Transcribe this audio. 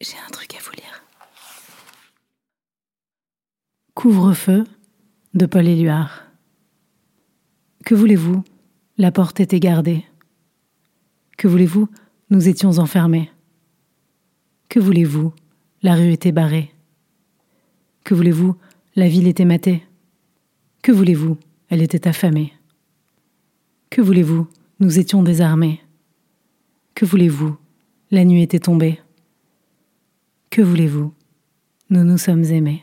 J'ai un truc à vous lire. Couvre-feu de Paul Éluard. Que voulez-vous? La porte était gardée. Que voulez-vous? Nous étions enfermés. Que voulez-vous? La rue était barrée. Que voulez-vous? La ville était matée. Que voulez-vous? Elle était affamée. Que voulez-vous? Nous étions désarmés. Que voulez-vous? La nuit était tombée. Que voulez-vous? Nous nous sommes aimés.